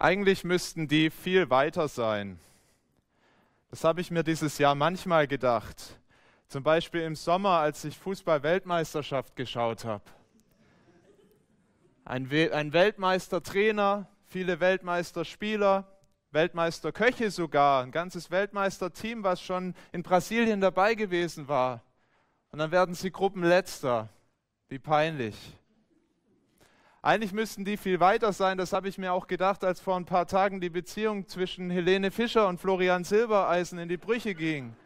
Eigentlich müssten die viel weiter sein. Das habe ich mir dieses Jahr manchmal gedacht. Zum Beispiel im Sommer, als ich Fußball-Weltmeisterschaft geschaut habe. Ein, We ein Weltmeistertrainer, viele Weltmeisterspieler, Weltmeisterköche sogar, ein ganzes Weltmeisterteam, was schon in Brasilien dabei gewesen war. Und dann werden sie Gruppenletzter. Wie peinlich. Eigentlich müssten die viel weiter sein, das habe ich mir auch gedacht, als vor ein paar Tagen die Beziehung zwischen Helene Fischer und Florian Silbereisen in die Brüche ging.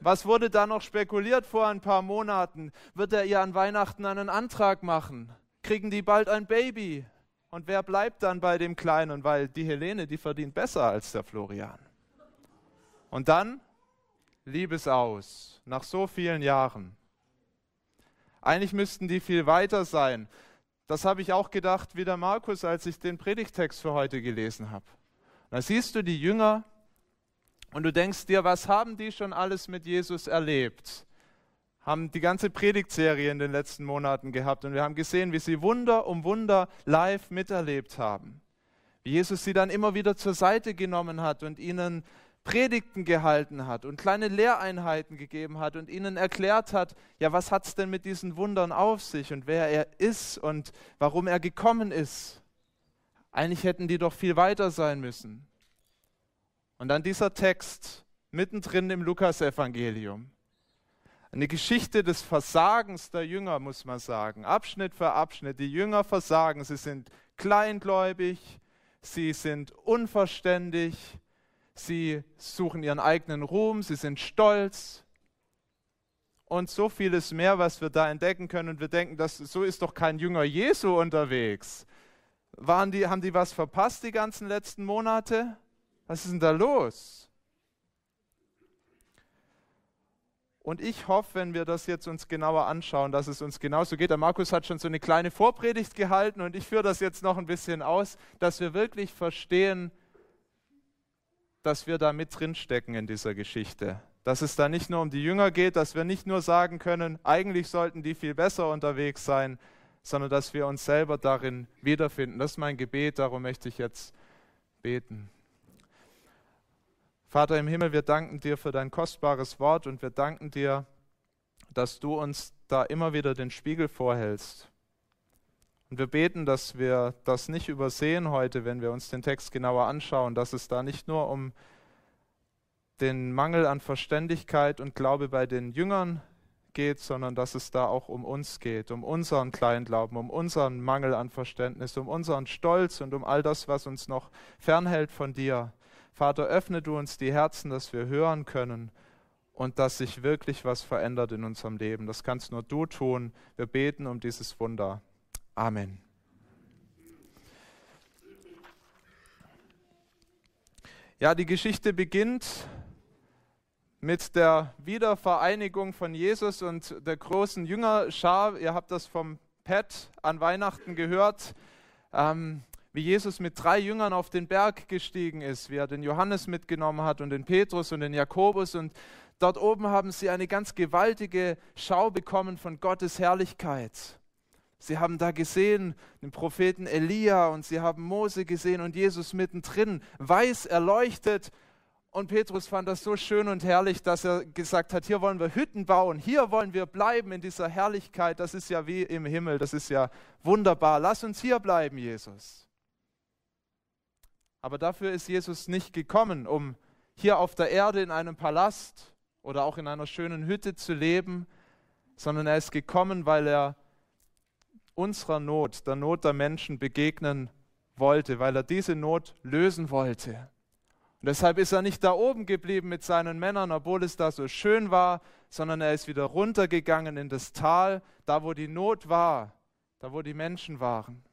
Was wurde da noch spekuliert vor ein paar Monaten? Wird er ihr an Weihnachten einen Antrag machen? Kriegen die bald ein Baby? Und wer bleibt dann bei dem Kleinen? Weil die Helene, die verdient besser als der Florian. Und dann Liebesaus, nach so vielen Jahren. Eigentlich müssten die viel weiter sein. Das habe ich auch gedacht wie der Markus, als ich den Predigtext für heute gelesen habe. Da siehst du die Jünger und du denkst dir, was haben die schon alles mit Jesus erlebt? Haben die ganze Predigtserie in den letzten Monaten gehabt und wir haben gesehen, wie sie Wunder um Wunder live miterlebt haben. Wie Jesus sie dann immer wieder zur Seite genommen hat und ihnen Predigten gehalten hat und kleine Lehreinheiten gegeben hat und ihnen erklärt hat, ja, was hat es denn mit diesen Wundern auf sich und wer er ist und warum er gekommen ist. Eigentlich hätten die doch viel weiter sein müssen. Und dann dieser Text mittendrin im Lukasevangelium. Eine Geschichte des Versagens der Jünger, muss man sagen. Abschnitt für Abschnitt. Die Jünger versagen. Sie sind kleingläubig, sie sind unverständig, sie suchen ihren eigenen Ruhm, sie sind stolz und so vieles mehr, was wir da entdecken können. Und wir denken, dass, so ist doch kein Jünger Jesu unterwegs. Waren die, haben die was verpasst die ganzen letzten Monate? Was ist denn da los? Und ich hoffe, wenn wir das jetzt uns genauer anschauen, dass es uns genauso geht. Der Markus hat schon so eine kleine Vorpredigt gehalten und ich führe das jetzt noch ein bisschen aus, dass wir wirklich verstehen, dass wir da mit drinstecken in dieser Geschichte. Dass es da nicht nur um die Jünger geht, dass wir nicht nur sagen können, eigentlich sollten die viel besser unterwegs sein, sondern dass wir uns selber darin wiederfinden. Das ist mein Gebet, darum möchte ich jetzt beten. Vater im Himmel, wir danken dir für dein kostbares Wort und wir danken dir, dass du uns da immer wieder den Spiegel vorhältst. Und wir beten, dass wir das nicht übersehen heute, wenn wir uns den Text genauer anschauen, dass es da nicht nur um den Mangel an Verständigkeit und Glaube bei den Jüngern geht, sondern dass es da auch um uns geht, um unseren Kleinglauben, um unseren Mangel an Verständnis, um unseren Stolz und um all das, was uns noch fernhält von dir. Vater, öffne du uns die Herzen, dass wir hören können und dass sich wirklich was verändert in unserem Leben. Das kannst nur du tun. Wir beten um dieses Wunder. Amen. Ja, die Geschichte beginnt mit der Wiedervereinigung von Jesus und der großen Jüngerschar. Ihr habt das vom Pet an Weihnachten gehört, ähm, wie Jesus mit drei Jüngern auf den Berg gestiegen ist, wie er den Johannes mitgenommen hat und den Petrus und den Jakobus. Und dort oben haben sie eine ganz gewaltige Schau bekommen von Gottes Herrlichkeit. Sie haben da gesehen den Propheten Elia und sie haben Mose gesehen und Jesus mittendrin, weiß erleuchtet. Und Petrus fand das so schön und herrlich, dass er gesagt hat, hier wollen wir Hütten bauen, hier wollen wir bleiben in dieser Herrlichkeit, das ist ja wie im Himmel, das ist ja wunderbar. Lass uns hier bleiben, Jesus. Aber dafür ist Jesus nicht gekommen, um hier auf der Erde in einem Palast oder auch in einer schönen Hütte zu leben, sondern er ist gekommen, weil er unserer Not, der Not der Menschen begegnen wollte, weil er diese Not lösen wollte. Und deshalb ist er nicht da oben geblieben mit seinen Männern, obwohl es da so schön war, sondern er ist wieder runtergegangen in das Tal, da wo die Not war, da wo die Menschen waren.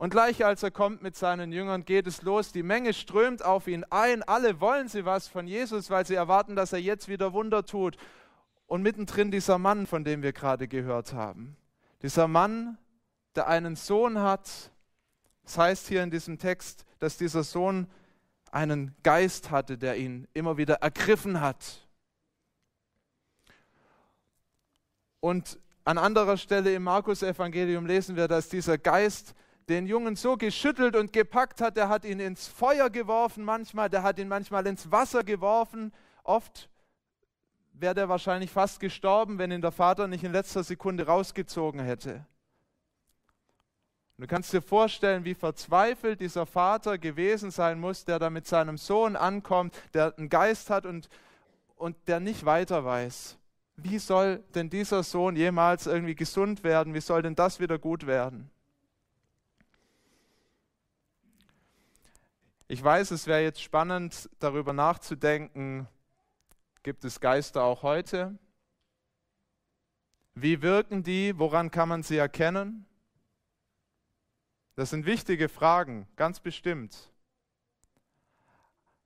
Und gleich als er kommt mit seinen Jüngern, geht es los. Die Menge strömt auf ihn ein. Alle wollen sie was von Jesus, weil sie erwarten, dass er jetzt wieder Wunder tut. Und mittendrin dieser Mann, von dem wir gerade gehört haben. Dieser Mann, der einen Sohn hat. Das heißt hier in diesem Text, dass dieser Sohn einen Geist hatte, der ihn immer wieder ergriffen hat. Und an anderer Stelle im Markus-Evangelium lesen wir, dass dieser Geist den Jungen so geschüttelt und gepackt hat, der hat ihn ins Feuer geworfen manchmal, der hat ihn manchmal ins Wasser geworfen. Oft wäre der wahrscheinlich fast gestorben, wenn ihn der Vater nicht in letzter Sekunde rausgezogen hätte. du kannst dir vorstellen, wie verzweifelt dieser Vater gewesen sein muss, der da mit seinem Sohn ankommt, der einen Geist hat und, und der nicht weiter weiß. Wie soll denn dieser Sohn jemals irgendwie gesund werden? Wie soll denn das wieder gut werden? Ich weiß, es wäre jetzt spannend, darüber nachzudenken, gibt es Geister auch heute? Wie wirken die? Woran kann man sie erkennen? Das sind wichtige Fragen, ganz bestimmt.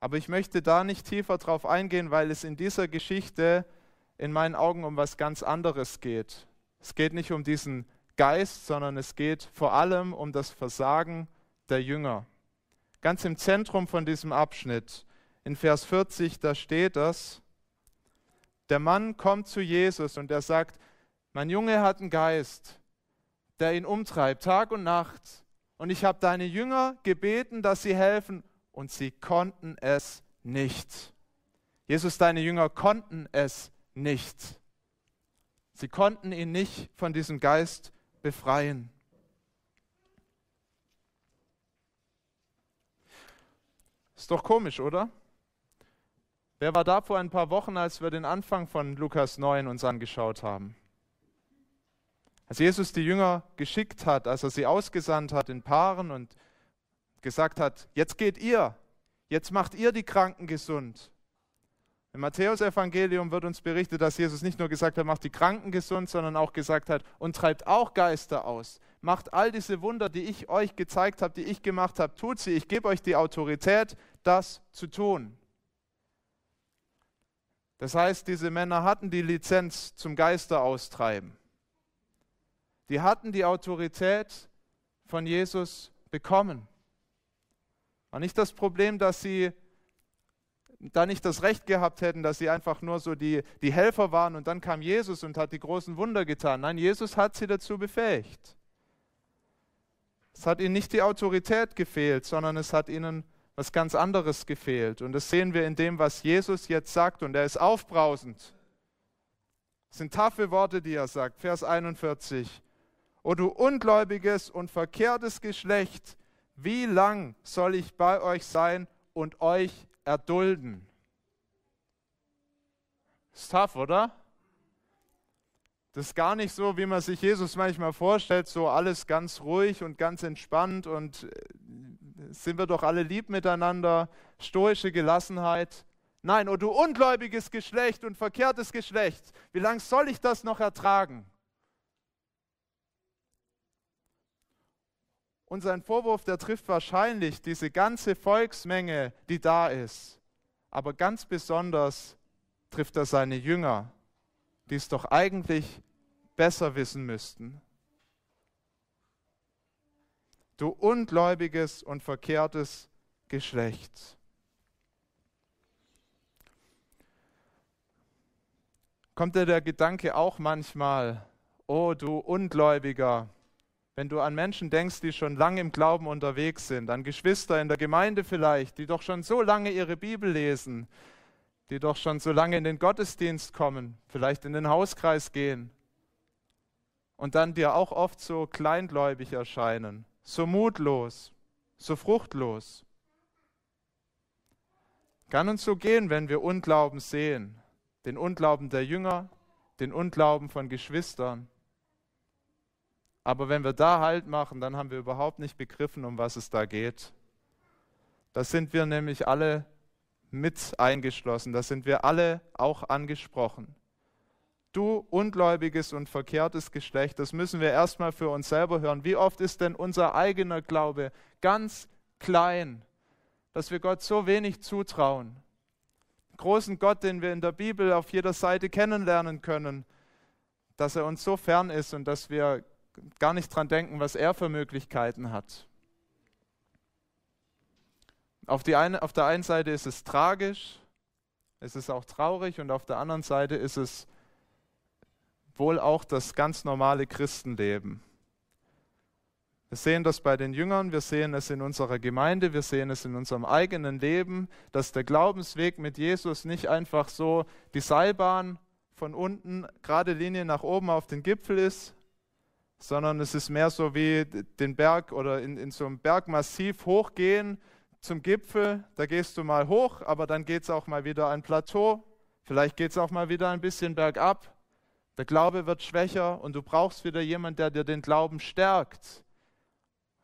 Aber ich möchte da nicht tiefer drauf eingehen, weil es in dieser Geschichte in meinen Augen um was ganz anderes geht. Es geht nicht um diesen Geist, sondern es geht vor allem um das Versagen der Jünger ganz im Zentrum von diesem Abschnitt. In Vers 40, da steht das, der Mann kommt zu Jesus und er sagt, mein Junge hat einen Geist, der ihn umtreibt, Tag und Nacht. Und ich habe deine Jünger gebeten, dass sie helfen, und sie konnten es nicht. Jesus, deine Jünger konnten es nicht. Sie konnten ihn nicht von diesem Geist befreien. Ist doch komisch, oder? Wer war da vor ein paar Wochen, als wir den Anfang von Lukas 9 uns angeschaut haben? Als Jesus die Jünger geschickt hat, als er sie ausgesandt hat in Paaren und gesagt hat, jetzt geht ihr, jetzt macht ihr die Kranken gesund. Im Matthäusevangelium wird uns berichtet, dass Jesus nicht nur gesagt hat, macht die Kranken gesund, sondern auch gesagt hat, und treibt auch Geister aus. Macht all diese Wunder, die ich euch gezeigt habe, die ich gemacht habe, tut sie. Ich gebe euch die Autorität, das zu tun. Das heißt, diese Männer hatten die Lizenz zum Geister austreiben. Die hatten die Autorität von Jesus bekommen. War nicht das Problem, dass sie da nicht das Recht gehabt hätten, dass sie einfach nur so die, die Helfer waren und dann kam Jesus und hat die großen Wunder getan. Nein, Jesus hat sie dazu befähigt. Es hat ihnen nicht die Autorität gefehlt, sondern es hat ihnen was ganz anderes gefehlt. Und das sehen wir in dem, was Jesus jetzt sagt. Und er ist aufbrausend. Das sind taffe Worte, die er sagt. Vers 41. O du ungläubiges und verkehrtes Geschlecht, wie lang soll ich bei euch sein und euch erdulden. Ist tough, oder? Das ist gar nicht so, wie man sich Jesus manchmal vorstellt, so alles ganz ruhig und ganz entspannt und äh, sind wir doch alle lieb miteinander, stoische Gelassenheit. Nein, oh du ungläubiges Geschlecht und verkehrtes Geschlecht, wie lange soll ich das noch ertragen? Und sein Vorwurf, der trifft wahrscheinlich diese ganze Volksmenge, die da ist. Aber ganz besonders trifft er seine Jünger, die es doch eigentlich besser wissen müssten. Du ungläubiges und verkehrtes Geschlecht. Kommt dir der Gedanke auch manchmal, oh du Ungläubiger, wenn du an Menschen denkst, die schon lange im Glauben unterwegs sind, an Geschwister in der Gemeinde vielleicht, die doch schon so lange ihre Bibel lesen, die doch schon so lange in den Gottesdienst kommen, vielleicht in den Hauskreis gehen und dann dir auch oft so kleingläubig erscheinen, so mutlos, so fruchtlos. Kann uns so gehen, wenn wir Unglauben sehen, den Unglauben der Jünger, den Unglauben von Geschwistern. Aber wenn wir da Halt machen, dann haben wir überhaupt nicht begriffen, um was es da geht. Da sind wir nämlich alle mit eingeschlossen, da sind wir alle auch angesprochen. Du ungläubiges und verkehrtes Geschlecht, das müssen wir erstmal für uns selber hören. Wie oft ist denn unser eigener Glaube ganz klein, dass wir Gott so wenig zutrauen? Großen Gott, den wir in der Bibel auf jeder Seite kennenlernen können, dass er uns so fern ist und dass wir gar nicht dran denken, was er für Möglichkeiten hat. Auf, eine, auf der einen Seite ist es tragisch, es ist auch traurig und auf der anderen Seite ist es wohl auch das ganz normale Christenleben. Wir sehen das bei den Jüngern, wir sehen es in unserer Gemeinde, wir sehen es in unserem eigenen Leben, dass der Glaubensweg mit Jesus nicht einfach so die Seilbahn von unten, gerade Linie nach oben auf den Gipfel ist, sondern es ist mehr so wie den Berg oder in, in so einem Bergmassiv hochgehen zum Gipfel. Da gehst du mal hoch, aber dann geht es auch mal wieder ein Plateau. Vielleicht geht es auch mal wieder ein bisschen bergab. Der Glaube wird schwächer und du brauchst wieder jemanden, der dir den Glauben stärkt.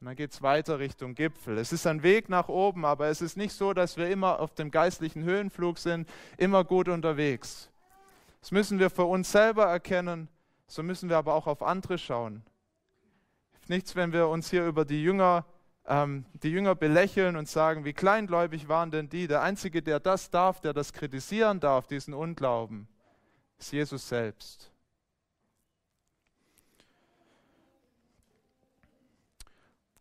Und dann geht es weiter Richtung Gipfel. Es ist ein Weg nach oben, aber es ist nicht so, dass wir immer auf dem geistlichen Höhenflug sind, immer gut unterwegs. Das müssen wir für uns selber erkennen, so müssen wir aber auch auf andere schauen. Nichts, wenn wir uns hier über die Jünger, ähm, die Jünger belächeln und sagen, wie kleingläubig waren denn die? Der Einzige, der das darf, der das kritisieren darf, diesen Unglauben, ist Jesus selbst.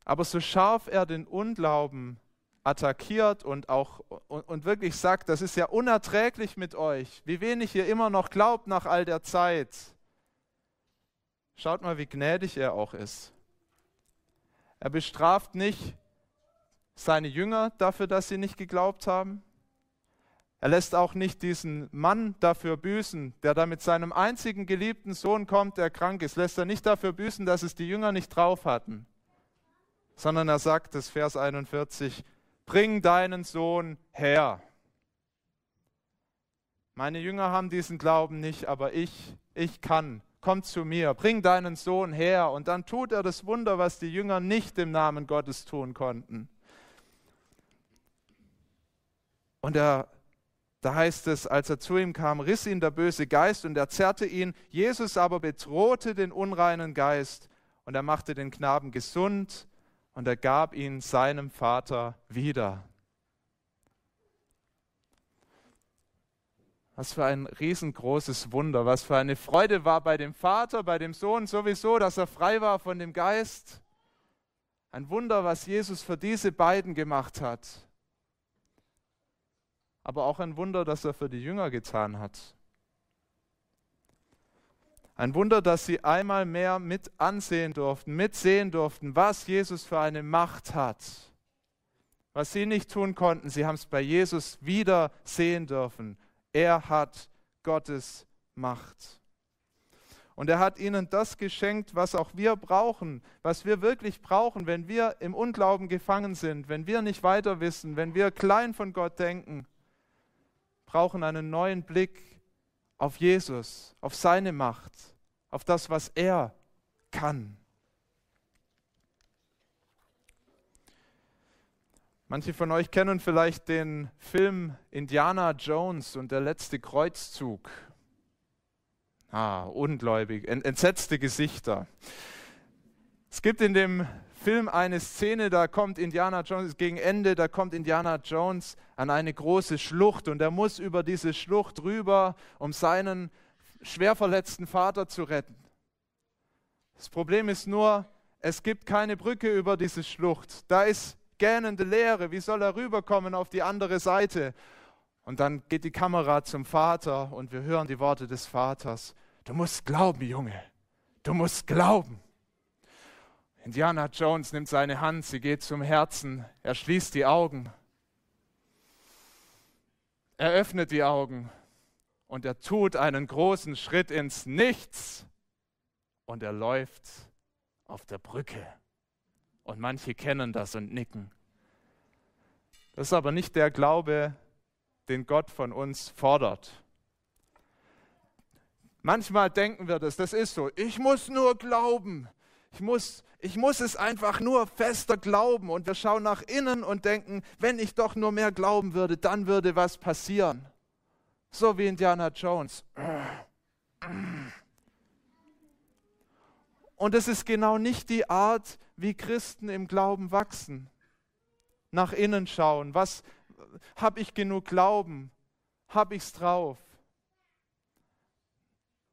Aber so scharf er den Unglauben attackiert und auch und, und, wirklich sagt, das ist ja unerträglich mit euch, wie wenig ihr immer noch glaubt nach all der Zeit. Schaut mal, wie gnädig er auch ist. Er bestraft nicht seine Jünger dafür, dass sie nicht geglaubt haben. Er lässt auch nicht diesen Mann dafür büßen, der da mit seinem einzigen geliebten Sohn kommt, der krank ist, lässt er nicht dafür büßen, dass es die Jünger nicht drauf hatten sondern er sagt es, Vers 41, bring deinen Sohn her. Meine Jünger haben diesen Glauben nicht, aber ich, ich kann. Komm zu mir, bring deinen Sohn her. Und dann tut er das Wunder, was die Jünger nicht im Namen Gottes tun konnten. Und er, da heißt es, als er zu ihm kam, riss ihn der böse Geist und er zerrte ihn. Jesus aber bedrohte den unreinen Geist und er machte den Knaben gesund und er gab ihn seinem Vater wieder. Was für ein riesengroßes Wunder, was für eine Freude war bei dem Vater, bei dem Sohn sowieso, dass er frei war von dem Geist. Ein Wunder, was Jesus für diese beiden gemacht hat. Aber auch ein Wunder, das er für die Jünger getan hat. Ein Wunder, dass sie einmal mehr mit ansehen durften, mitsehen durften, was Jesus für eine Macht hat. Was sie nicht tun konnten, sie haben es bei Jesus wieder sehen dürfen. Er hat Gottes Macht. Und er hat ihnen das geschenkt, was auch wir brauchen, was wir wirklich brauchen, wenn wir im Unglauben gefangen sind, wenn wir nicht weiter wissen, wenn wir klein von Gott denken, brauchen einen neuen Blick auf Jesus, auf seine Macht, auf das, was er kann. Manche von euch kennen vielleicht den Film Indiana Jones und der letzte Kreuzzug. Ah, ungläubig, entsetzte Gesichter. Es gibt in dem Film eine Szene, da kommt Indiana Jones gegen Ende, da kommt Indiana Jones an eine große Schlucht und er muss über diese Schlucht rüber, um seinen schwer verletzten Vater zu retten. Das Problem ist nur, es gibt keine Brücke über diese Schlucht. Da ist gähnende Leere. Wie soll er rüberkommen auf die andere Seite? Und dann geht die Kamera zum Vater und wir hören die Worte des Vaters. Du musst glauben, Junge. Du musst glauben. Indiana Jones nimmt seine Hand, sie geht zum Herzen, er schließt die Augen, er öffnet die Augen und er tut einen großen Schritt ins Nichts und er läuft auf der Brücke. Und manche kennen das und nicken. Das ist aber nicht der Glaube, den Gott von uns fordert. Manchmal denken wir das, das ist so, ich muss nur glauben, ich muss, ich muss es einfach nur fester glauben. Und wir schauen nach innen und denken, wenn ich doch nur mehr glauben würde, dann würde was passieren. So wie Indiana Jones. Und es ist genau nicht die Art, wie Christen im Glauben wachsen. Nach innen schauen, was habe ich genug Glauben? Habe ich es drauf?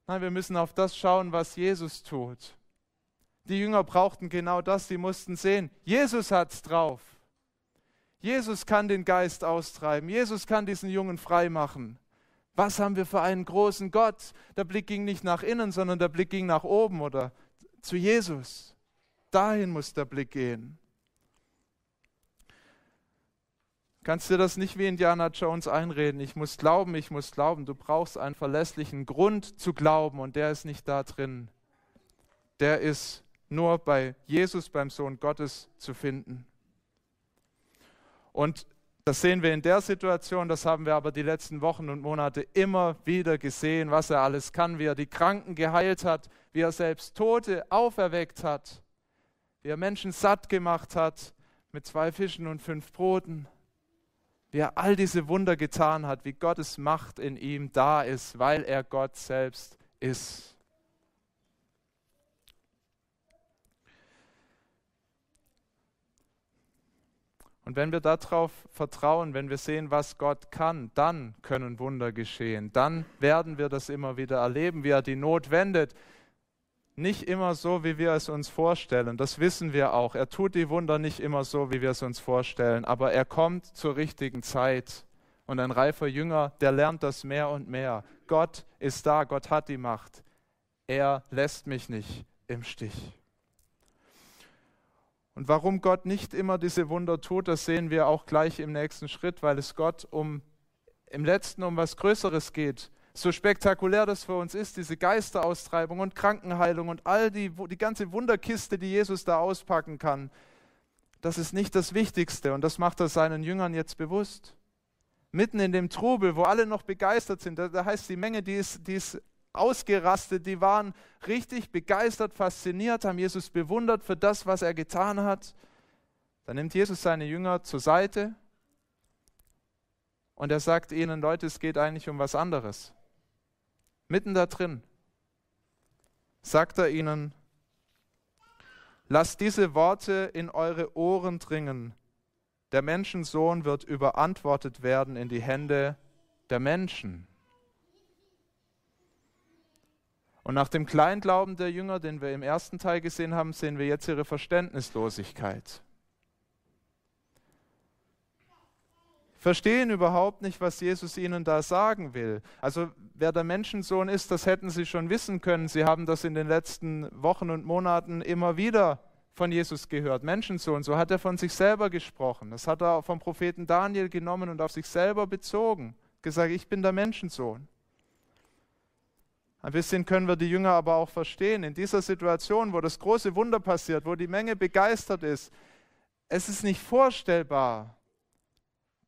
Nein, wir müssen auf das schauen, was Jesus tut. Die Jünger brauchten genau das, sie mussten sehen, Jesus hat es drauf. Jesus kann den Geist austreiben, Jesus kann diesen Jungen frei machen. Was haben wir für einen großen Gott? Der Blick ging nicht nach innen, sondern der Blick ging nach oben oder zu Jesus. Dahin muss der Blick gehen. Kannst dir das nicht wie Indiana Jones einreden? Ich muss glauben, ich muss glauben. Du brauchst einen verlässlichen Grund zu glauben und der ist nicht da drin. Der ist nur bei Jesus, beim Sohn Gottes zu finden. Und das sehen wir in der Situation, das haben wir aber die letzten Wochen und Monate immer wieder gesehen, was er alles kann, wie er die Kranken geheilt hat, wie er selbst Tote auferweckt hat, wie er Menschen satt gemacht hat mit zwei Fischen und fünf Broten wie er all diese Wunder getan hat, wie Gottes Macht in ihm da ist, weil er Gott selbst ist. Und wenn wir darauf vertrauen, wenn wir sehen, was Gott kann, dann können Wunder geschehen. Dann werden wir das immer wieder erleben, wie er die Not wendet, nicht immer so, wie wir es uns vorstellen. Das wissen wir auch. Er tut die Wunder nicht immer so, wie wir es uns vorstellen, aber er kommt zur richtigen Zeit. Und ein reifer Jünger, der lernt das mehr und mehr. Gott ist da, Gott hat die Macht. Er lässt mich nicht im Stich. Und warum Gott nicht immer diese Wunder tut, das sehen wir auch gleich im nächsten Schritt, weil es Gott um im letzten um was Größeres geht so spektakulär das für uns ist, diese Geisteraustreibung und Krankenheilung und all die, die ganze Wunderkiste, die Jesus da auspacken kann, das ist nicht das Wichtigste und das macht er seinen Jüngern jetzt bewusst. Mitten in dem Trubel, wo alle noch begeistert sind, da, da heißt die Menge, die ist, die ist ausgerastet, die waren richtig begeistert, fasziniert, haben Jesus bewundert für das, was er getan hat. Dann nimmt Jesus seine Jünger zur Seite und er sagt ihnen, Leute, es geht eigentlich um was anderes mitten da drin, sagt er ihnen, lasst diese Worte in eure Ohren dringen. Der Menschensohn wird überantwortet werden in die Hände der Menschen. Und nach dem Kleinglauben der Jünger, den wir im ersten Teil gesehen haben, sehen wir jetzt ihre Verständnislosigkeit. verstehen überhaupt nicht, was Jesus ihnen da sagen will. Also wer der Menschensohn ist, das hätten sie schon wissen können. Sie haben das in den letzten Wochen und Monaten immer wieder von Jesus gehört. Menschensohn, so hat er von sich selber gesprochen. Das hat er vom Propheten Daniel genommen und auf sich selber bezogen. Gesagt, ich bin der Menschensohn. Ein bisschen können wir die Jünger aber auch verstehen. In dieser Situation, wo das große Wunder passiert, wo die Menge begeistert ist, es ist nicht vorstellbar,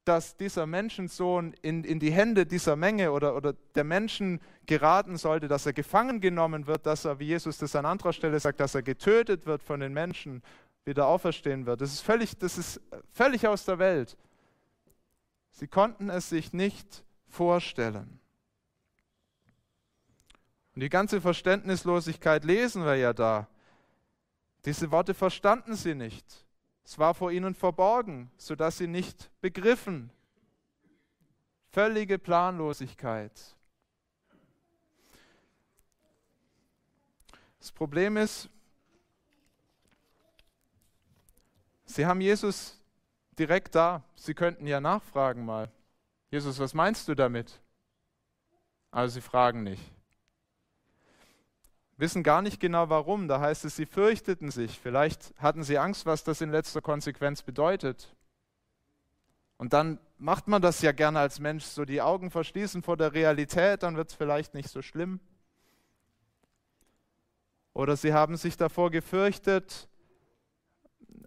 dass dieser Menschensohn in, in die Hände dieser Menge oder, oder der Menschen geraten sollte, dass er gefangen genommen wird, dass er, wie Jesus das an anderer Stelle sagt, dass er getötet wird von den Menschen, wieder auferstehen wird. Das ist völlig, das ist völlig aus der Welt. Sie konnten es sich nicht vorstellen. Und die ganze Verständnislosigkeit lesen wir ja da. Diese Worte verstanden sie nicht. Es war vor ihnen verborgen, sodass sie nicht begriffen. Völlige Planlosigkeit. Das Problem ist, sie haben Jesus direkt da. Sie könnten ja nachfragen mal. Jesus, was meinst du damit? Aber sie fragen nicht wissen gar nicht genau warum. Da heißt es, sie fürchteten sich. Vielleicht hatten sie Angst, was das in letzter Konsequenz bedeutet. Und dann macht man das ja gerne als Mensch, so die Augen verschließen vor der Realität, dann wird es vielleicht nicht so schlimm. Oder sie haben sich davor gefürchtet,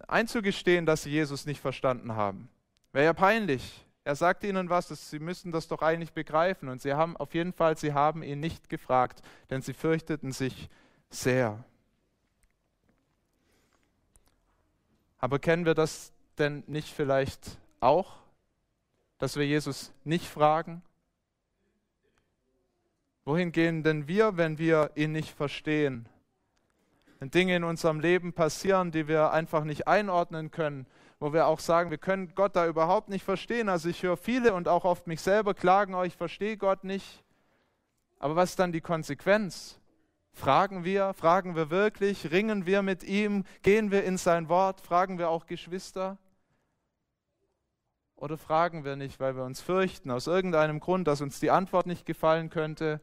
einzugestehen, dass sie Jesus nicht verstanden haben. Wäre ja peinlich. Er sagt ihnen was, sie müssen das doch eigentlich begreifen. Und sie haben auf jeden Fall, sie haben ihn nicht gefragt, denn sie fürchteten sich sehr. Aber kennen wir das denn nicht vielleicht auch, dass wir Jesus nicht fragen? Wohin gehen denn wir, wenn wir ihn nicht verstehen? Wenn Dinge in unserem Leben passieren, die wir einfach nicht einordnen können, wo wir auch sagen, wir können Gott da überhaupt nicht verstehen. Also ich höre viele und auch oft mich selber klagen, oh, ich verstehe Gott nicht. Aber was ist dann die Konsequenz? Fragen wir, fragen wir wirklich, ringen wir mit ihm, gehen wir in sein Wort, fragen wir auch Geschwister? Oder fragen wir nicht, weil wir uns fürchten, aus irgendeinem Grund, dass uns die Antwort nicht gefallen könnte,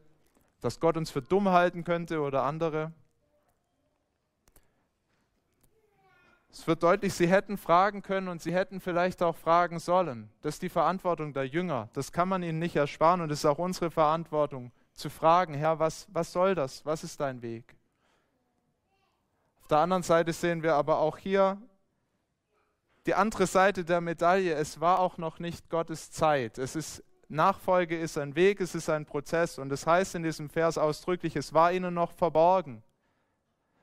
dass Gott uns für dumm halten könnte oder andere? Es wird deutlich, sie hätten fragen können und sie hätten vielleicht auch fragen sollen. Das ist die Verantwortung der Jünger. Das kann man ihnen nicht ersparen und es ist auch unsere Verantwortung zu fragen, Herr, was, was soll das? Was ist dein Weg? Auf der anderen Seite sehen wir aber auch hier die andere Seite der Medaille. Es war auch noch nicht Gottes Zeit. Es ist Nachfolge ist ein Weg, es ist ein Prozess und es heißt in diesem Vers ausdrücklich, es war ihnen noch verborgen.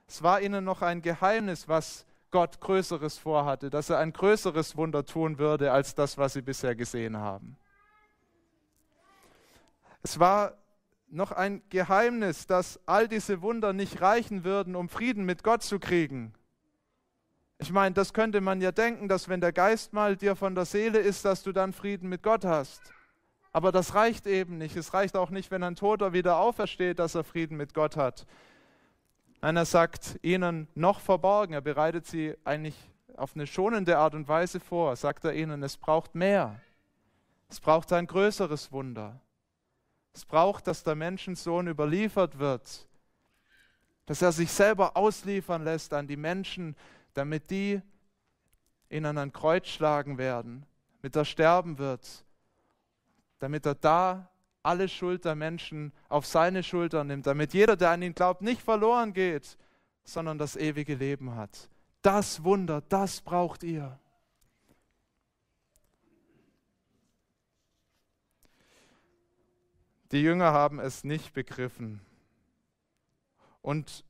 Es war ihnen noch ein Geheimnis, was Gott Größeres vorhatte, dass er ein größeres Wunder tun würde als das, was sie bisher gesehen haben. Es war noch ein Geheimnis, dass all diese Wunder nicht reichen würden, um Frieden mit Gott zu kriegen. Ich meine, das könnte man ja denken, dass wenn der Geist mal dir von der Seele ist, dass du dann Frieden mit Gott hast. Aber das reicht eben nicht. Es reicht auch nicht, wenn ein Toter wieder aufersteht, dass er Frieden mit Gott hat. Einer sagt ihnen noch verborgen, er bereitet sie eigentlich auf eine schonende Art und Weise vor, sagt er ihnen, es braucht mehr. Es braucht ein größeres Wunder. Es braucht, dass der Menschensohn überliefert wird, dass er sich selber ausliefern lässt an die Menschen, damit die ihn an ein Kreuz schlagen werden, mit er sterben wird, damit er da alle Schuld der Menschen auf seine Schultern nimmt, damit jeder, der an ihn glaubt, nicht verloren geht, sondern das ewige Leben hat. Das Wunder, das braucht ihr. Die Jünger haben es nicht begriffen. Und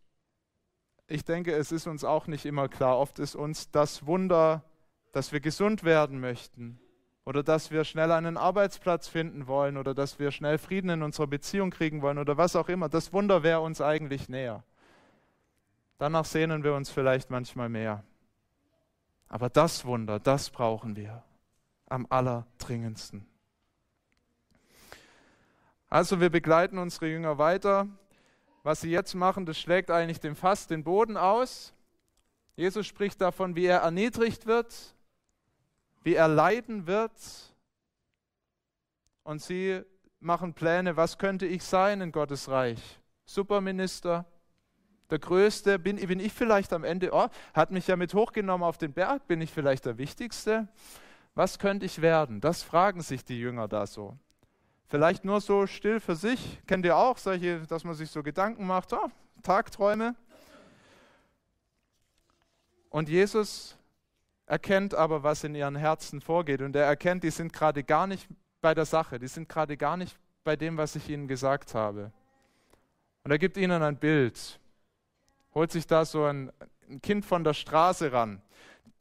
ich denke, es ist uns auch nicht immer klar. Oft ist uns das Wunder, dass wir gesund werden möchten oder dass wir schnell einen Arbeitsplatz finden wollen oder dass wir schnell Frieden in unserer Beziehung kriegen wollen oder was auch immer. Das Wunder wäre uns eigentlich näher. Danach sehnen wir uns vielleicht manchmal mehr. Aber das Wunder, das brauchen wir am allerdringendsten. Also wir begleiten unsere Jünger weiter. Was sie jetzt machen, das schlägt eigentlich dem Fass den Boden aus. Jesus spricht davon, wie er erniedrigt wird, wie er leiden wird. Und sie machen Pläne, was könnte ich sein in Gottes Reich? Superminister, der Größte, bin, bin ich vielleicht am Ende, oh, hat mich ja mit hochgenommen auf den Berg, bin ich vielleicht der Wichtigste? Was könnte ich werden? Das fragen sich die Jünger da so. Vielleicht nur so still für sich. Kennt ihr auch solche, dass man sich so Gedanken macht, oh, Tagträume? Und Jesus erkennt aber, was in ihren Herzen vorgeht. Und er erkennt, die sind gerade gar nicht bei der Sache, die sind gerade gar nicht bei dem, was ich ihnen gesagt habe. Und er gibt ihnen ein Bild, holt sich da so ein, ein Kind von der Straße ran.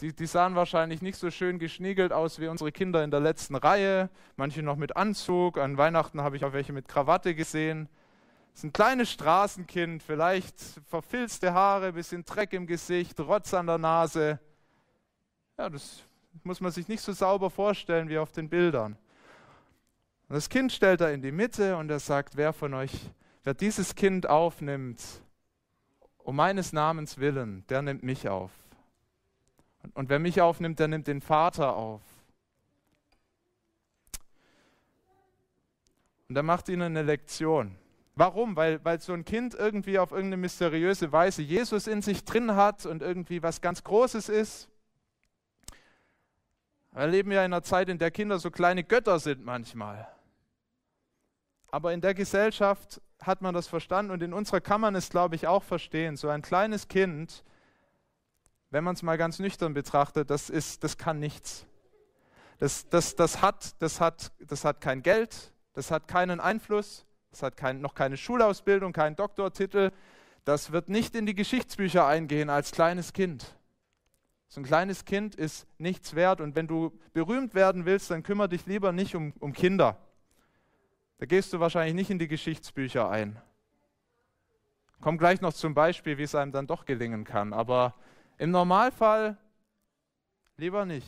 Die, die, sahen wahrscheinlich nicht so schön geschniegelt aus wie unsere Kinder in der letzten Reihe, manche noch mit Anzug, an Weihnachten habe ich auch welche mit Krawatte gesehen. Das ist ein kleines Straßenkind, vielleicht verfilzte Haare, bisschen Dreck im Gesicht, Rotz an der Nase. Ja, das muss man sich nicht so sauber vorstellen wie auf den Bildern. Und das Kind stellt er in die Mitte und er sagt, wer von euch, wer dieses Kind aufnimmt, um meines Namens willen, der nimmt mich auf. Und, und wer mich aufnimmt, der nimmt den Vater auf. Und er macht ihnen eine Lektion. Warum? Weil, weil so ein Kind irgendwie auf irgendeine mysteriöse Weise Jesus in sich drin hat und irgendwie was ganz Großes ist. Wir leben ja in einer Zeit, in der Kinder so kleine Götter sind manchmal. Aber in der Gesellschaft hat man das verstanden und in unserer kann man es, glaube ich, auch verstehen. So ein kleines Kind, wenn man es mal ganz nüchtern betrachtet, das, ist, das kann nichts. Das, das, das, hat, das, hat, das hat kein Geld, das hat keinen Einfluss, das hat kein, noch keine Schulausbildung, keinen Doktortitel. Das wird nicht in die Geschichtsbücher eingehen als kleines Kind. So ein kleines Kind ist nichts wert und wenn du berühmt werden willst, dann kümmere dich lieber nicht um, um Kinder. Da gehst du wahrscheinlich nicht in die Geschichtsbücher ein. Komm gleich noch zum Beispiel, wie es einem dann doch gelingen kann. Aber im Normalfall lieber nicht.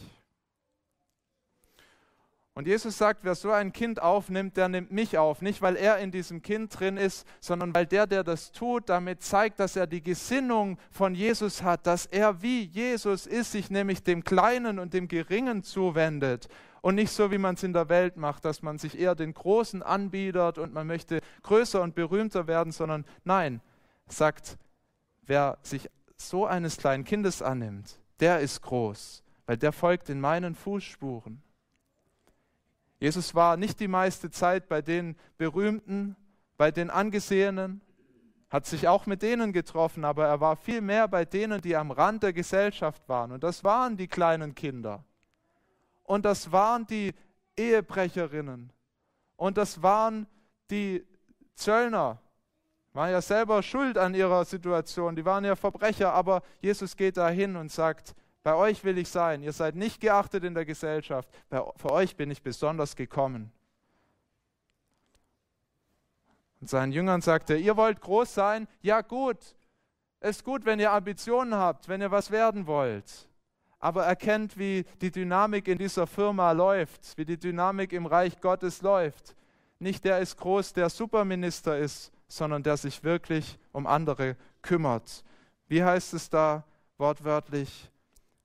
Und Jesus sagt, wer so ein Kind aufnimmt, der nimmt mich auf. Nicht, weil er in diesem Kind drin ist, sondern weil der, der das tut, damit zeigt, dass er die Gesinnung von Jesus hat, dass er wie Jesus ist, sich nämlich dem Kleinen und dem Geringen zuwendet. Und nicht so, wie man es in der Welt macht, dass man sich eher den Großen anbietet und man möchte größer und berühmter werden, sondern nein, sagt, wer sich so eines kleinen Kindes annimmt, der ist groß, weil der folgt in meinen Fußspuren. Jesus war nicht die meiste Zeit bei den Berühmten, bei den Angesehenen, hat sich auch mit denen getroffen, aber er war viel mehr bei denen, die am Rand der Gesellschaft waren. Und das waren die kleinen Kinder. Und das waren die Ehebrecherinnen. Und das waren die Zöllner. Waren ja selber schuld an ihrer Situation. Die waren ja Verbrecher. Aber Jesus geht da hin und sagt, bei euch will ich sein. Ihr seid nicht geachtet in der Gesellschaft. Bei, für euch bin ich besonders gekommen. Und seinen Jüngern sagt er, ihr wollt groß sein? Ja gut, es ist gut, wenn ihr Ambitionen habt, wenn ihr was werden wollt. Aber erkennt, wie die Dynamik in dieser Firma läuft, wie die Dynamik im Reich Gottes läuft. Nicht der ist groß, der Superminister ist, sondern der sich wirklich um andere kümmert. Wie heißt es da wortwörtlich?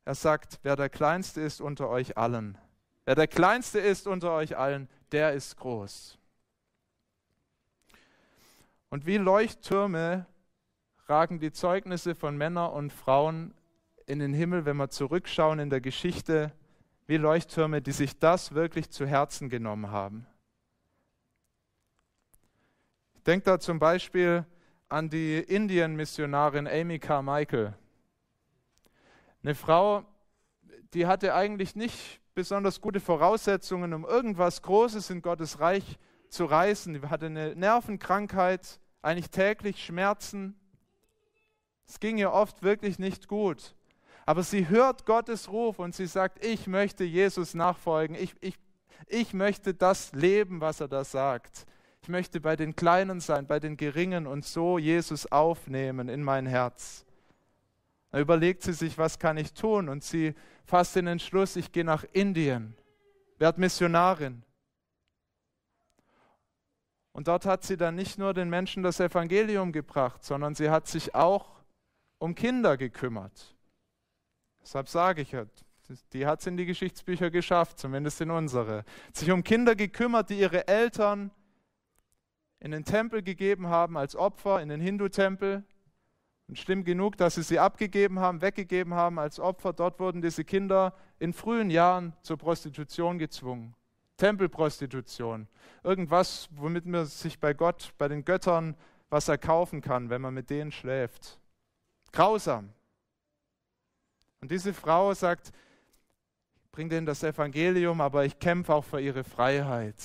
Er sagt, wer der Kleinste ist unter euch allen, wer der Kleinste ist unter euch allen, der ist groß. Und wie Leuchttürme ragen die Zeugnisse von Männern und Frauen in den Himmel, wenn wir zurückschauen in der Geschichte, wie Leuchttürme, die sich das wirklich zu Herzen genommen haben. Ich denke da zum Beispiel an die Indien-Missionarin Amy Carmichael. Eine Frau, die hatte eigentlich nicht besonders gute Voraussetzungen, um irgendwas Großes in Gottes Reich zu reißen. Die hatte eine Nervenkrankheit, eigentlich täglich Schmerzen. Es ging ihr oft wirklich nicht gut. Aber sie hört Gottes Ruf und sie sagt, ich möchte Jesus nachfolgen. Ich, ich, ich möchte das leben, was er da sagt. Ich möchte bei den Kleinen sein, bei den Geringen und so Jesus aufnehmen in mein Herz. Da überlegt sie sich, was kann ich tun? Und sie fasst den Entschluss, ich gehe nach Indien, werde Missionarin. Und dort hat sie dann nicht nur den Menschen das Evangelium gebracht, sondern sie hat sich auch um Kinder gekümmert. Deshalb sage ich, die hat es in die Geschichtsbücher geschafft, zumindest in unsere. Sich um Kinder gekümmert, die ihre Eltern in den Tempel gegeben haben als Opfer, in den Hindu-Tempel. Und schlimm genug, dass sie sie abgegeben haben, weggegeben haben als Opfer. Dort wurden diese Kinder in frühen Jahren zur Prostitution gezwungen. Tempelprostitution. Irgendwas, womit man sich bei Gott, bei den Göttern was erkaufen kann, wenn man mit denen schläft. Grausam. Und diese Frau sagt, ich bringe denen das Evangelium, aber ich kämpfe auch für ihre Freiheit.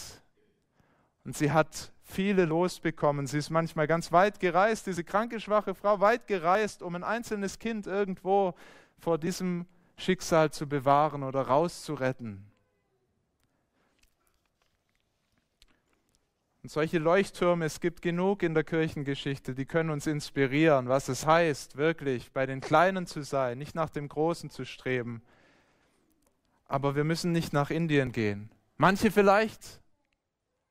Und sie hat viele losbekommen. Sie ist manchmal ganz weit gereist, diese kranke, schwache Frau, weit gereist, um ein einzelnes Kind irgendwo vor diesem Schicksal zu bewahren oder rauszuretten. Und solche Leuchttürme, es gibt genug in der Kirchengeschichte, die können uns inspirieren, was es heißt, wirklich bei den Kleinen zu sein, nicht nach dem Großen zu streben. Aber wir müssen nicht nach Indien gehen. Manche vielleicht,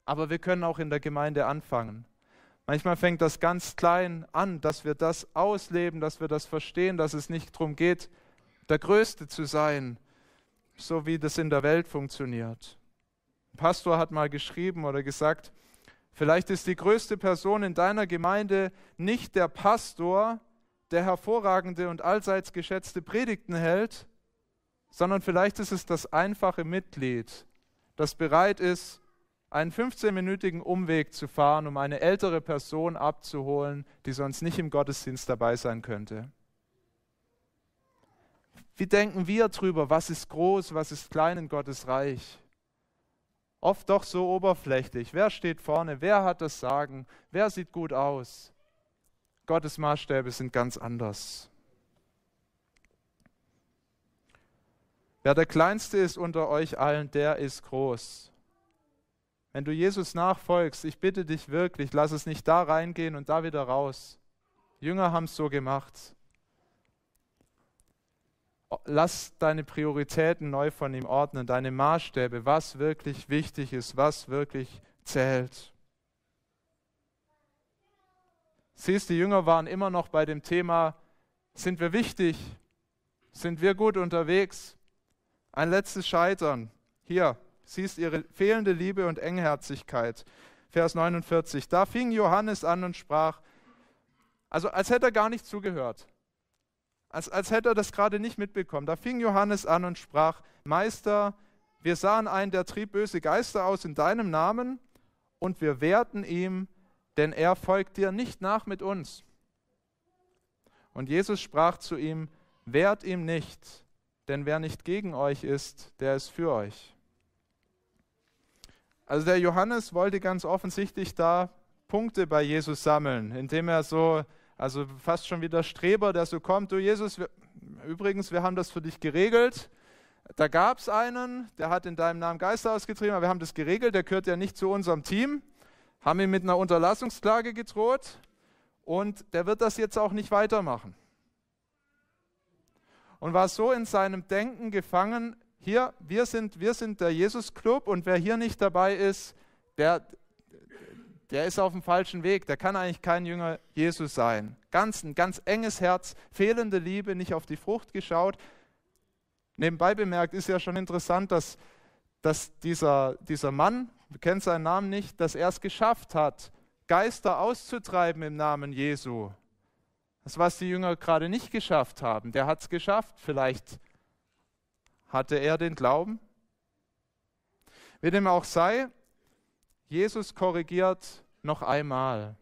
aber wir können auch in der Gemeinde anfangen. Manchmal fängt das ganz klein an, dass wir das ausleben, dass wir das verstehen, dass es nicht darum geht, der Größte zu sein, so wie das in der Welt funktioniert. Ein Pastor hat mal geschrieben oder gesagt, Vielleicht ist die größte Person in deiner Gemeinde nicht der Pastor, der hervorragende und allseits geschätzte Predigten hält, sondern vielleicht ist es das einfache Mitglied, das bereit ist, einen 15-minütigen Umweg zu fahren, um eine ältere Person abzuholen, die sonst nicht im Gottesdienst dabei sein könnte. Wie denken wir drüber, was ist groß, was ist klein in Gottes Reich? Oft doch so oberflächlich. Wer steht vorne? Wer hat das Sagen? Wer sieht gut aus? Gottes Maßstäbe sind ganz anders. Wer der Kleinste ist unter euch allen, der ist groß. Wenn du Jesus nachfolgst, ich bitte dich wirklich, lass es nicht da reingehen und da wieder raus. Jünger haben es so gemacht lass deine Prioritäten neu von ihm ordnen, deine Maßstäbe, was wirklich wichtig ist, was wirklich zählt. Siehst, die Jünger waren immer noch bei dem Thema, sind wir wichtig? Sind wir gut unterwegs? Ein letztes Scheitern. Hier, siehst ihre fehlende Liebe und Engherzigkeit. Vers 49. Da fing Johannes an und sprach, also als hätte er gar nicht zugehört als, als hätte er das gerade nicht mitbekommen. Da fing Johannes an und sprach, Meister, wir sahen einen, der trieb böse Geister aus in deinem Namen und wir wehrten ihm, denn er folgt dir nicht nach mit uns. Und Jesus sprach zu ihm, wehrt ihm nicht, denn wer nicht gegen euch ist, der ist für euch. Also der Johannes wollte ganz offensichtlich da Punkte bei Jesus sammeln, indem er so, also fast schon wieder Streber, der so kommt, du Jesus, wir, übrigens, wir haben das für dich geregelt. Da gab es einen, der hat in deinem Namen Geister ausgetrieben, aber wir haben das geregelt, der gehört ja nicht zu unserem Team, haben ihn mit einer Unterlassungsklage gedroht und der wird das jetzt auch nicht weitermachen. Und war so in seinem Denken gefangen, hier, wir sind, wir sind der Jesus-Club und wer hier nicht dabei ist, der, der ist auf dem falschen Weg. Der kann eigentlich kein Jünger Jesus sein. Ganz, ein ganz enges Herz, fehlende Liebe, nicht auf die Frucht geschaut. Nebenbei bemerkt ist ja schon interessant, dass, dass dieser, dieser Mann, wir kennen seinen Namen nicht, dass er es geschafft hat, Geister auszutreiben im Namen Jesu. Das, was die Jünger gerade nicht geschafft haben, der hat es geschafft. Vielleicht hatte er den Glauben? Wie dem auch sei, Jesus korrigiert noch einmal.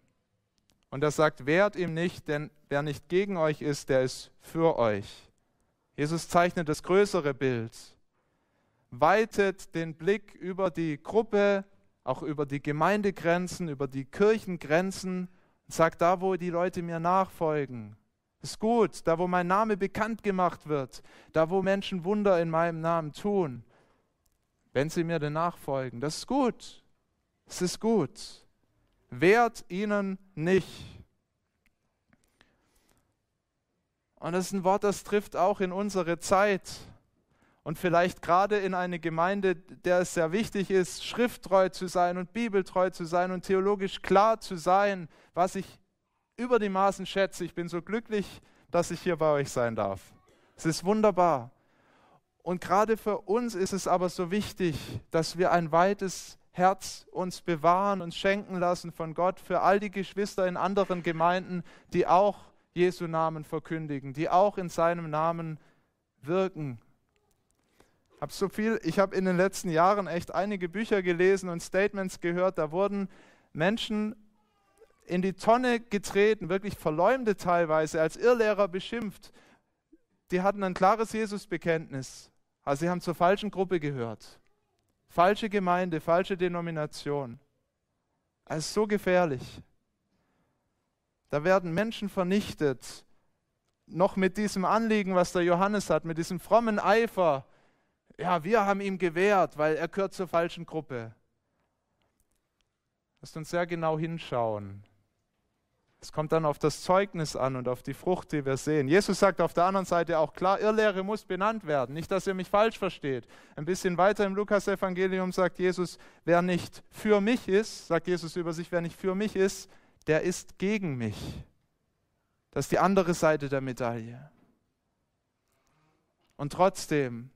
Und er sagt, wehrt ihm nicht, denn wer nicht gegen euch ist, der ist für euch. Jesus zeichnet das größere Bild, weitet den Blick über die Gruppe, auch über die Gemeindegrenzen, über die Kirchengrenzen und sagt, da wo die Leute mir nachfolgen, ist gut, da wo mein Name bekannt gemacht wird, da wo Menschen Wunder in meinem Namen tun, wenn sie mir denn nachfolgen. Das ist gut. Es ist gut. Wehrt ihnen nicht. Und das ist ein Wort, das trifft auch in unsere Zeit. Und vielleicht gerade in eine Gemeinde, der es sehr wichtig ist, schrifttreu zu sein und bibeltreu zu sein und theologisch klar zu sein, was ich über die Maßen schätze. Ich bin so glücklich, dass ich hier bei euch sein darf. Es ist wunderbar. Und gerade für uns ist es aber so wichtig, dass wir ein weites Herz uns bewahren, und schenken lassen von Gott für all die Geschwister in anderen Gemeinden, die auch Jesu Namen verkündigen, die auch in seinem Namen wirken. Hab so viel, ich habe in den letzten Jahren echt einige Bücher gelesen und Statements gehört, da wurden Menschen in die Tonne getreten, wirklich verleumdet teilweise, als Irrlehrer beschimpft. Die hatten ein klares Jesusbekenntnis. Also sie haben zur falschen Gruppe gehört. Falsche Gemeinde, falsche Denomination. Also so gefährlich. Da werden Menschen vernichtet, noch mit diesem Anliegen, was der Johannes hat, mit diesem frommen Eifer. Ja, wir haben ihm gewehrt, weil er gehört zur falschen Gruppe. Lasst uns sehr genau hinschauen. Es kommt dann auf das Zeugnis an und auf die Frucht, die wir sehen. Jesus sagt auf der anderen Seite auch klar, Irrlehre muss benannt werden. Nicht, dass ihr mich falsch versteht. Ein bisschen weiter im Lukas-Evangelium sagt Jesus, wer nicht für mich ist, sagt Jesus über sich, wer nicht für mich ist, der ist gegen mich. Das ist die andere Seite der Medaille. Und trotzdem,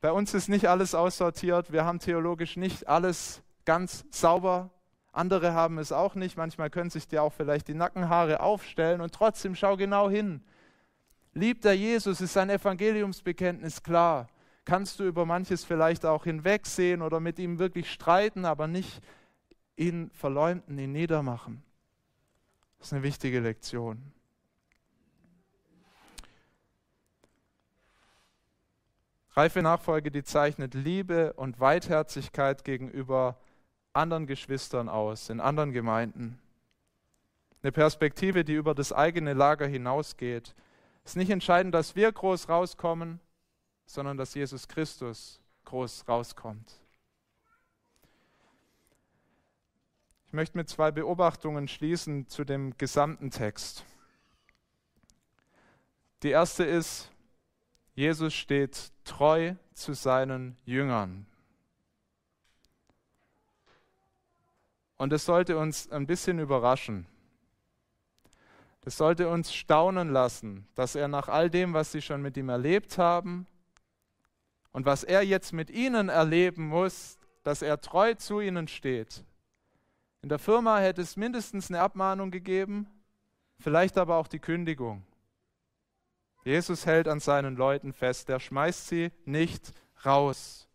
bei uns ist nicht alles aussortiert. Wir haben theologisch nicht alles ganz sauber andere haben es auch nicht. Manchmal können sich dir auch vielleicht die Nackenhaare aufstellen und trotzdem schau genau hin. Liebt er Jesus, ist sein Evangeliumsbekenntnis klar. Kannst du über manches vielleicht auch hinwegsehen oder mit ihm wirklich streiten, aber nicht ihn verleumden, ihn niedermachen. Das ist eine wichtige Lektion. Reife Nachfolge, die zeichnet Liebe und Weitherzigkeit gegenüber anderen Geschwistern aus, in anderen Gemeinden. Eine Perspektive, die über das eigene Lager hinausgeht. Es ist nicht entscheidend, dass wir groß rauskommen, sondern dass Jesus Christus groß rauskommt. Ich möchte mit zwei Beobachtungen schließen zu dem gesamten Text. Die erste ist, Jesus steht treu zu seinen Jüngern. Und das sollte uns ein bisschen überraschen. Das sollte uns staunen lassen, dass er nach all dem, was sie schon mit ihm erlebt haben und was er jetzt mit ihnen erleben muss, dass er treu zu ihnen steht. In der Firma hätte es mindestens eine Abmahnung gegeben, vielleicht aber auch die Kündigung. Jesus hält an seinen Leuten fest, er schmeißt sie nicht raus.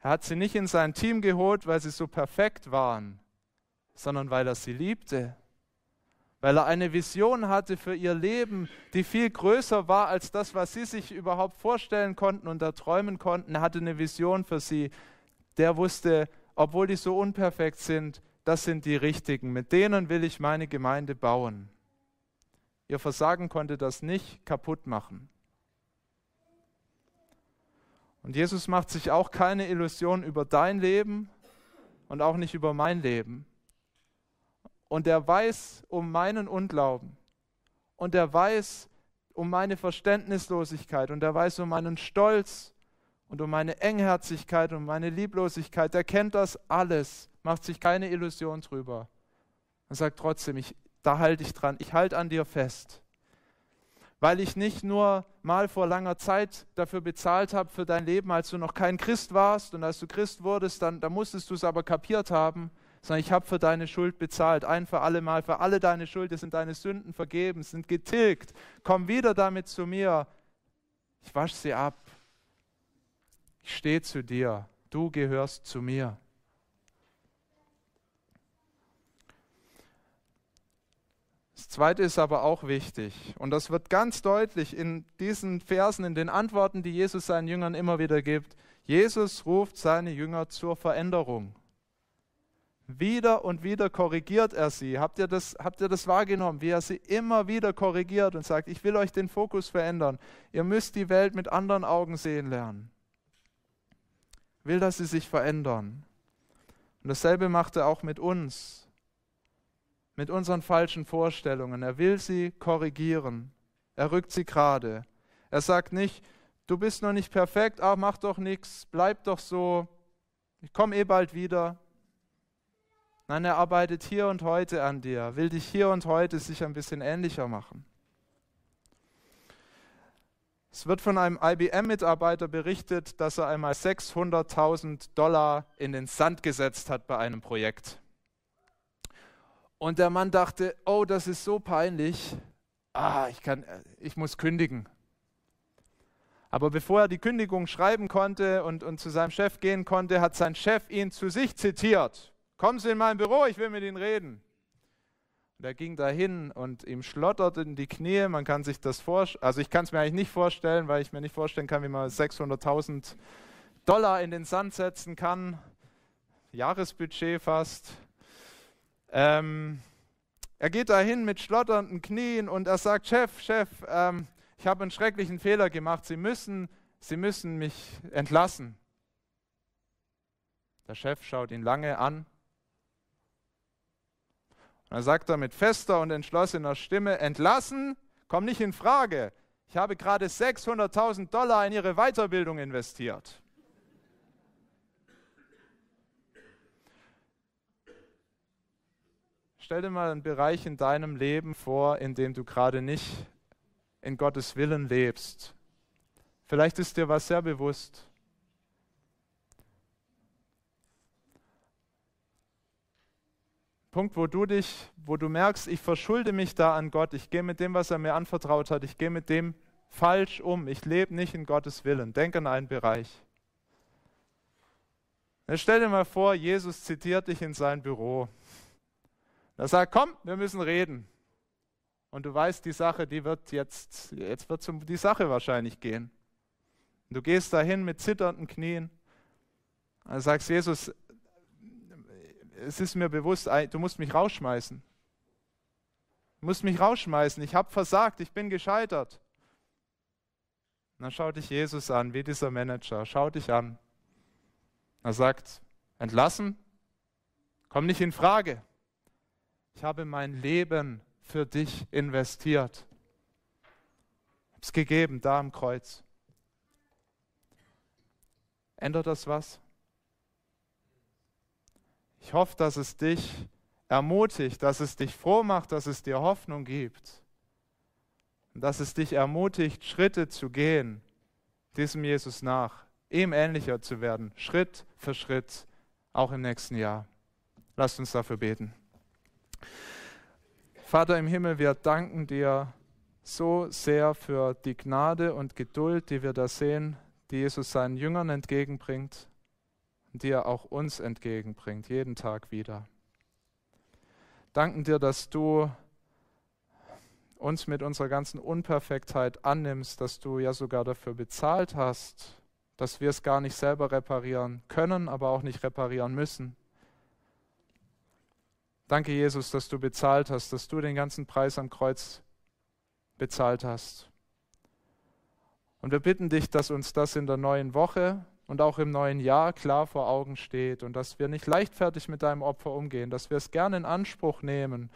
Er hat sie nicht in sein Team geholt, weil sie so perfekt waren, sondern weil er sie liebte, weil er eine Vision hatte für ihr Leben, die viel größer war als das, was sie sich überhaupt vorstellen konnten und erträumen konnten. Er hatte eine Vision für sie. Der wusste, obwohl die so unperfekt sind, das sind die richtigen. Mit denen will ich meine Gemeinde bauen. Ihr Versagen konnte das nicht kaputt machen. Und Jesus macht sich auch keine Illusion über dein Leben und auch nicht über mein Leben. Und er weiß um meinen Unglauben. Und er weiß um meine Verständnislosigkeit. Und er weiß um meinen Stolz und um meine Engherzigkeit und meine Lieblosigkeit. Er kennt das alles, macht sich keine Illusion drüber. Und sagt trotzdem, ich, da halte ich dran, ich halte an dir fest. Weil ich nicht nur mal vor langer Zeit dafür bezahlt habe für dein Leben, als du noch kein Christ warst und als du Christ wurdest, dann, dann musstest du es aber kapiert haben, sondern ich habe für deine Schuld bezahlt, ein für alle Mal, für alle deine Schuld, sind deine Sünden vergeben, sind getilgt. Komm wieder damit zu mir. Ich wasche sie ab. Ich stehe zu dir. Du gehörst zu mir. Das Zweite ist aber auch wichtig und das wird ganz deutlich in diesen Versen, in den Antworten, die Jesus seinen Jüngern immer wieder gibt. Jesus ruft seine Jünger zur Veränderung. Wieder und wieder korrigiert er sie. Habt ihr, das, habt ihr das wahrgenommen, wie er sie immer wieder korrigiert und sagt, ich will euch den Fokus verändern. Ihr müsst die Welt mit anderen Augen sehen lernen. Will, dass sie sich verändern. Und dasselbe macht er auch mit uns mit unseren falschen Vorstellungen. Er will sie korrigieren. Er rückt sie gerade. Er sagt nicht, du bist noch nicht perfekt, aber mach doch nichts, bleib doch so, ich komme eh bald wieder. Nein, er arbeitet hier und heute an dir, will dich hier und heute sich ein bisschen ähnlicher machen. Es wird von einem IBM-Mitarbeiter berichtet, dass er einmal 600.000 Dollar in den Sand gesetzt hat bei einem Projekt. Und der Mann dachte, oh, das ist so peinlich. Ah, ich, kann, ich muss kündigen. Aber bevor er die Kündigung schreiben konnte und, und zu seinem Chef gehen konnte, hat sein Chef ihn zu sich zitiert. Kommen Sie in mein Büro, ich will mit Ihnen reden. Und er ging dahin und ihm schlotterten die Knie. Man kann sich das vorstellen, also ich kann es mir eigentlich nicht vorstellen, weil ich mir nicht vorstellen kann, wie man 600.000 Dollar in den Sand setzen kann. Jahresbudget fast. Ähm, er geht dahin mit schlotternden Knien und er sagt, Chef, Chef, ähm, ich habe einen schrecklichen Fehler gemacht. Sie müssen, Sie müssen mich entlassen. Der Chef schaut ihn lange an. Und er sagt er mit fester und entschlossener Stimme, entlassen, komm nicht in Frage. Ich habe gerade 600.000 Dollar in Ihre Weiterbildung investiert. Stell dir mal einen Bereich in deinem Leben vor, in dem du gerade nicht in Gottes Willen lebst. Vielleicht ist dir was sehr bewusst. Punkt, wo du dich, wo du merkst, ich verschulde mich da an Gott, ich gehe mit dem, was er mir anvertraut hat, ich gehe mit dem falsch um, ich lebe nicht in Gottes Willen. Denk an einen Bereich. stell dir mal vor, Jesus zitiert dich in sein Büro. Er sagt, komm, wir müssen reden. Und du weißt, die Sache, die wird jetzt, jetzt wird um die Sache wahrscheinlich gehen. Und du gehst dahin mit zitternden Knien. Und sagst, Jesus, es ist mir bewusst, du musst mich rausschmeißen. Du musst mich rausschmeißen. Ich habe versagt, ich bin gescheitert. Und dann schaut dich Jesus an, wie dieser Manager. Schaut dich an. Er sagt, entlassen? Komm nicht in Frage. Ich habe mein Leben für dich investiert. Ich habe es gegeben, da am Kreuz. Ändert das was? Ich hoffe, dass es dich ermutigt, dass es dich froh macht, dass es dir Hoffnung gibt. Dass es dich ermutigt, Schritte zu gehen, diesem Jesus nach, ihm ähnlicher zu werden, Schritt für Schritt, auch im nächsten Jahr. Lasst uns dafür beten. Vater im Himmel, wir danken dir so sehr für die Gnade und Geduld, die wir da sehen, die Jesus seinen Jüngern entgegenbringt die er auch uns entgegenbringt, jeden Tag wieder. Danken dir, dass du uns mit unserer ganzen Unperfektheit annimmst, dass du ja sogar dafür bezahlt hast, dass wir es gar nicht selber reparieren können, aber auch nicht reparieren müssen. Danke, Jesus, dass du bezahlt hast, dass du den ganzen Preis am Kreuz bezahlt hast. Und wir bitten dich, dass uns das in der neuen Woche und auch im neuen Jahr klar vor Augen steht und dass wir nicht leichtfertig mit deinem Opfer umgehen, dass wir es gerne in Anspruch nehmen,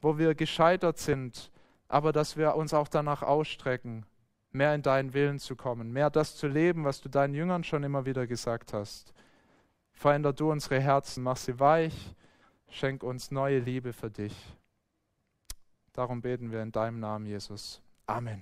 wo wir gescheitert sind, aber dass wir uns auch danach ausstrecken, mehr in deinen Willen zu kommen, mehr das zu leben, was du deinen Jüngern schon immer wieder gesagt hast. Veränder du unsere Herzen, mach sie weich, schenk uns neue Liebe für dich. Darum beten wir in deinem Namen, Jesus. Amen.